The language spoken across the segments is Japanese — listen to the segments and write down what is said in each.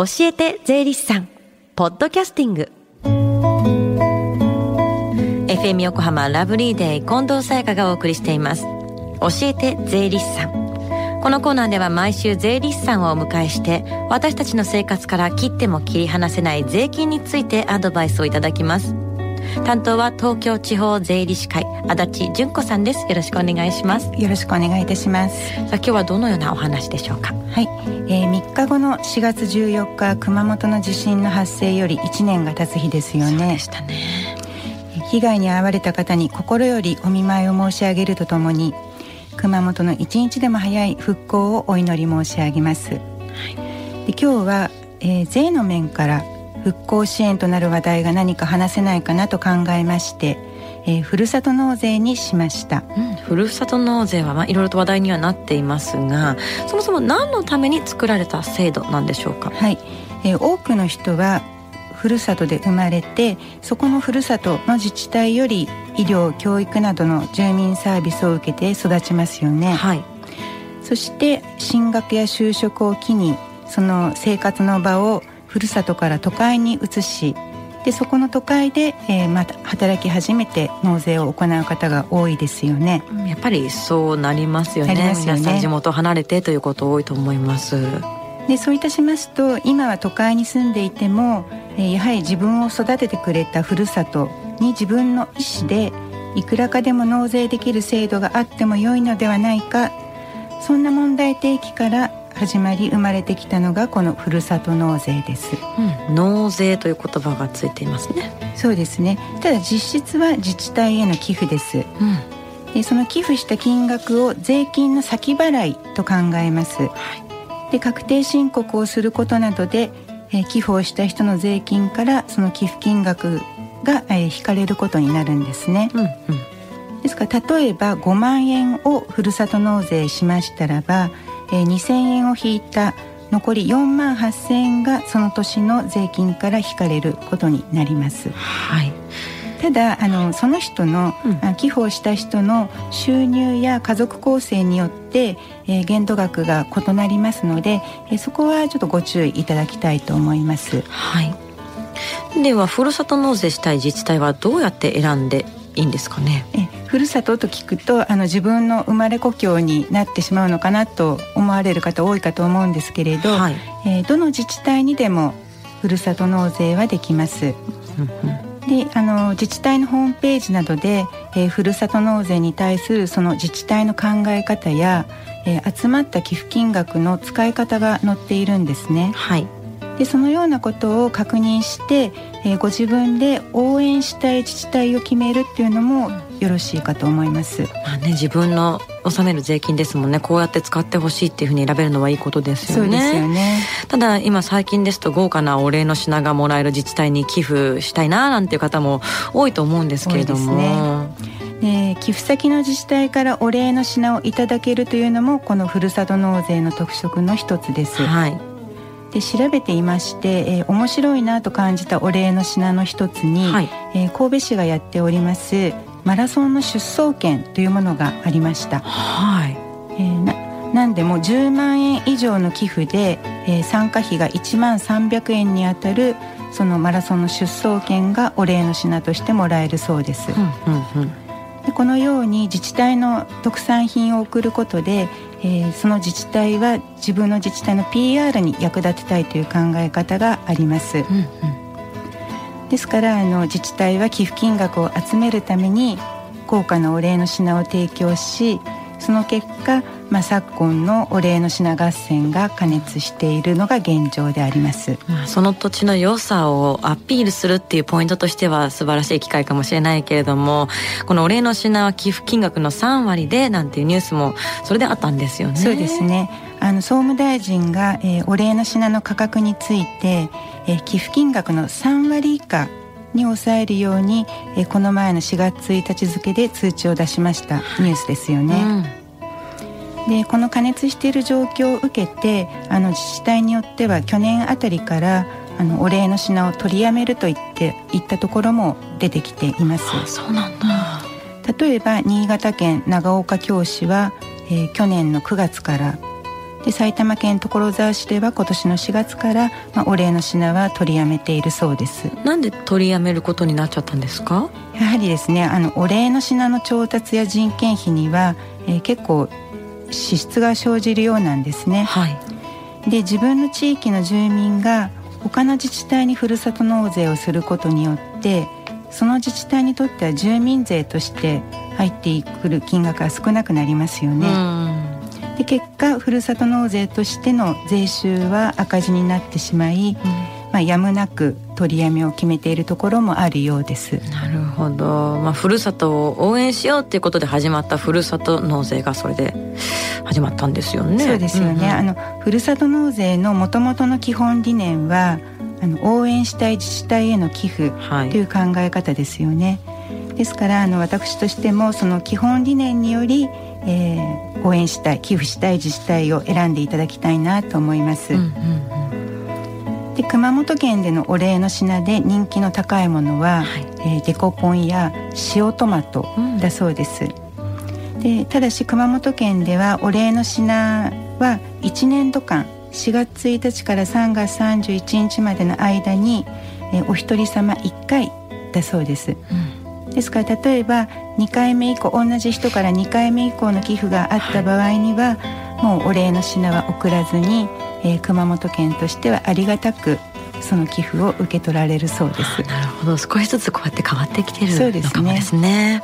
教えて税理士さん。ポッドキャスティング。FM 横浜ラブリーデー近藤沙耶香がお送りしています。教えて税理士さん。このコーナーでは毎週税理士さんをお迎えして私たちの生活から切っても切り離せない税金についてアドバイスをいただきます。担当は東京地方税理士会足立純子さんです。よろしくお願いします。よろしくお願いいたします。さあ今日はどのようなお話でしょうか？はい、えー、3日後の4月14日熊本の地震の発生より1年が経つ日ですよね。そうでしたね。被害に遭われた方に心よりお見舞いを申し上げるとともに熊本の一日でも早い復興をお祈り申し上げます、はい、で今日は、えー、税の面から復興支援となる話題が何か話せないかなと考えまして、えー、ふるさと納税にしました、うん、ふるさと納税はまあいろいろと話題にはなっていますがそもそも何のために作られた制度なんでしょうか？はい、えー、多くの人はふるさとで生まれてそこのふるさとの自治体より医療教育などの住民サービスを受けて育ちますよね、はい、そして進学や就職を機にその生活の場をふるさとから都会に移しでそこの都会で、えー、また働き始めて納税を行う方が多いですよね。やっぱりそうなりますよね。よね。皆さん地元離れてということ多いと思います。でそういたしますと今は都会に住んでいても、えー、やはり自分を育ててくれたふるさとに自分の意思でいくらかでも納税できる制度があっても良いのではないかそんな問題提起から始まり生まれてきたのがこのふるさと納税です、うん、納税という言葉がついていますね。そうですね。ただ実質は自治体への寄付です、うん、でその寄付した金額を税金の先払いと考えます、はい、で確定申告をすることなどで、え寄付をした人の税金からその寄付金額が、え引かれることになるんですね、うんうん、ですから例えば5万円をふるさと納税しましたらばえー、2000円を引いた残り4万8000円がその年の税金から引かれることになります。はいただあのその人の、うん、寄付をした人の収入や家族構成によって、えー、限度額が異なりますので、えー、そこはちょっとご注意いただきたいと思います。はい、ではふるさと納税したい自治体はどうやって選んでいいんですかね？えふるさとと聞くとあの自分の生まれ故郷になってしまうのかなと思われる方多いかと思うんですけれど、はい、えー、どの自治体にでもふるさと納税はできます。であの自治体のホームページなどで、えー、ふるさと納税に対するその自治体の考え方や、えー、集まった寄付金額の使い方が載っているんですね。はいでそのようなことを確認して、えー、ご自分で応援したい自治体を決めるっていうのもよろしいかと思います。まあね、自分の納める税金ですもんねこうやって使ってほしいっていうふうに選べるのはいいことですよねそうですよねただ今最近ですと豪華なお礼の品がもらえる自治体に寄付したいななんていう方も多いと思うんですけれども。ね、寄付先の自治体からお礼の品をいただけるというのもこのふるさと納税の特色の一つです。はいで調べていまして、えー、面白いなと感じたお礼の品の一つに、はい、えー、神戸市がやっておりますマラソンの出走券というものがありました。はい、えー、ななんでも10万円以上の寄付で、えー、参加費が1万300円にあたるそのマラソンの出走券がお礼の品としてもらえるそうです。うんうんうんでこのように自治体の特産品を送ることで、えー、その自治体は自分の自治体の PR に役立てたいという考え方があります。うんうんですからあの自治体は寄付金額を集めるために高価なお礼の品を提供しその結果、まあ、昨今のお礼の品合戦が過熱しているのが現状であります、まあ、その土地の良さをアピールするっていうポイントとしては素晴らしい機会かもしれないけれどもこのお礼の品は寄付金額の3割でなんていうニュースもそれであったんですよね。そうですねあの総務大臣が、えー、お礼の品の価格について、えー、寄付金額の3割以下に抑えるように、えこの前の4月1日付で通知を出しましたニュースですよね。うん、でこの加熱している状況を受けてあの自治体によっては去年あたりからあのお礼の品を取りやめると言って言ったところも出てきています。そうなんだ例えば新潟県長岡京市は、えー、去年の9月からで埼玉県所沢市では今年の4月から、まあ、お礼の品は取りやめているそうです。なんで取りやめることになっちゃったんですか？やはりですねあのお礼の品の調達や人件費には、えー、結構支出が生じるようなんですね、はい、で自分の地域の住民が他の自治体にふるさと納税をすることによってその自治体にとっては住民税として入ってくる金額が少なくなりますよね。で結果ふるさと納税としての税収は赤字になってしまい、うん、まあ、やむなく取りやめを決めているところもあるようです。なるほど、まあ、ふるさとを応援しようっていうことで始まったふるさと納税がそれで始まったんですよね。そうですよね、うんうん、あのふるさと納税のもともとの基本理念はあの応援したい自治体への寄付という考え方ですよね、はい、ですからあの私としてもその基本理念によりえー、応援したい寄付したい自治体を選んでいただきたいなと思います。うんうんうん、で熊本県でのお礼の品で人気の高いものは、はい、えー、デコポンや塩トマトだそうです。うん、でただし熊本県ではお礼の品は1年度間4月1日から3月31日までの間に、えー、お一人様1回だそうです。うんですから例えば2回目以降同じ人から2回目以降の寄付があった場合には、はい、もうお礼の品は送らずに、えー、熊本県としてはありがたくその寄付を受け取られるそうです。なるほど少しずつこうやって変わってきてるのかもですね。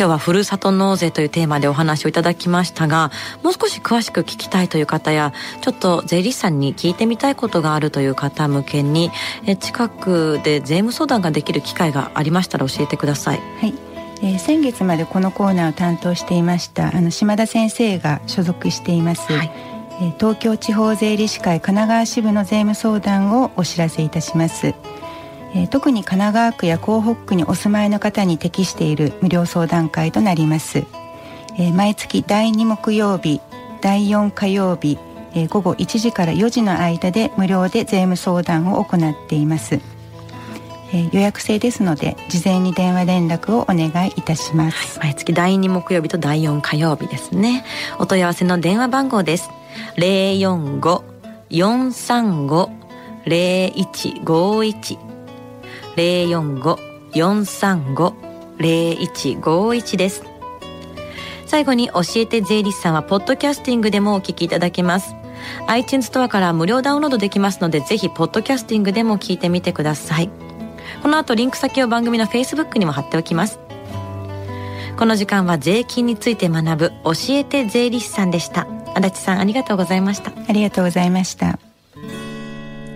今日はふるさと納税というテーマでお話をいただきましたがもう少し詳しく聞きたいという方やちょっと税理士さんに聞いてみたいことがあるという方向けにえ近くで税務相談ができる機会がありましたら教えてください。はいえー、先月までこのコーナーを担当していましたあの島田先生が所属しています、はい、えー、東京地方税理士会神奈川支部の税務相談をお知らせいたします。えー、特に神奈川区や港北区にお住まいの方に適している無料相談会となります、えー、毎月第2木曜日第4火曜日、えー、午後1時から4時の間で無料で税務相談を行っています、え、予約制ですので事前に電話連絡をお願いいたします、はい、毎月第2木曜日と第4火曜日ですね。お問い合わせの電話番号です。045-435-0151 045-435-0151です。最後に教えて税理士さんはポッドキャスティングでもお聞きいただけます。iTunes ストアから無料ダウンロードできますので、ぜひポッドキャスティングでも聞いてみてください。この後リンク先を番組の Facebook にも貼っておきます。この時間は税金について学ぶ教えて税理士さんでした。足立さんありがとうございました。ありがとうございました。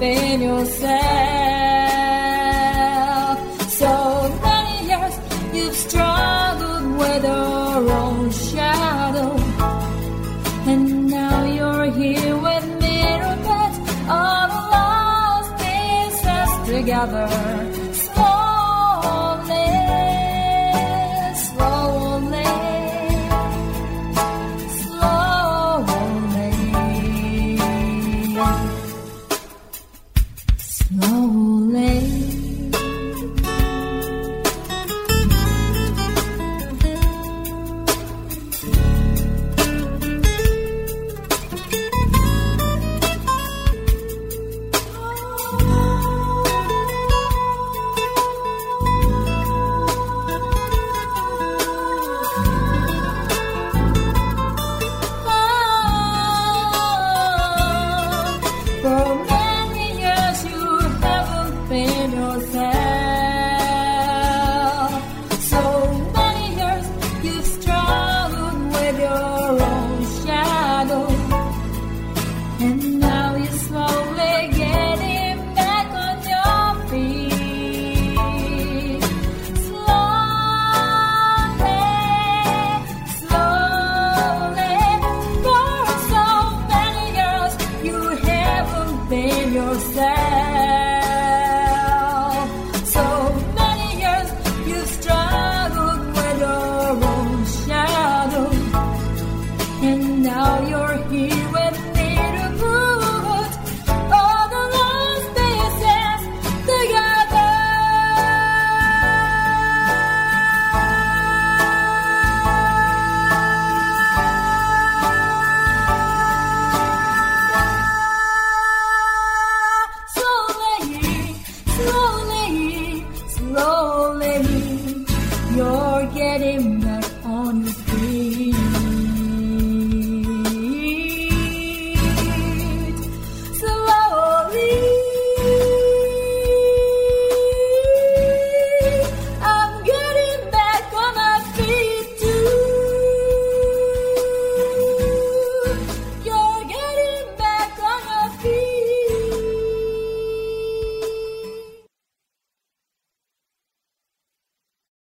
In yourself. been yourself.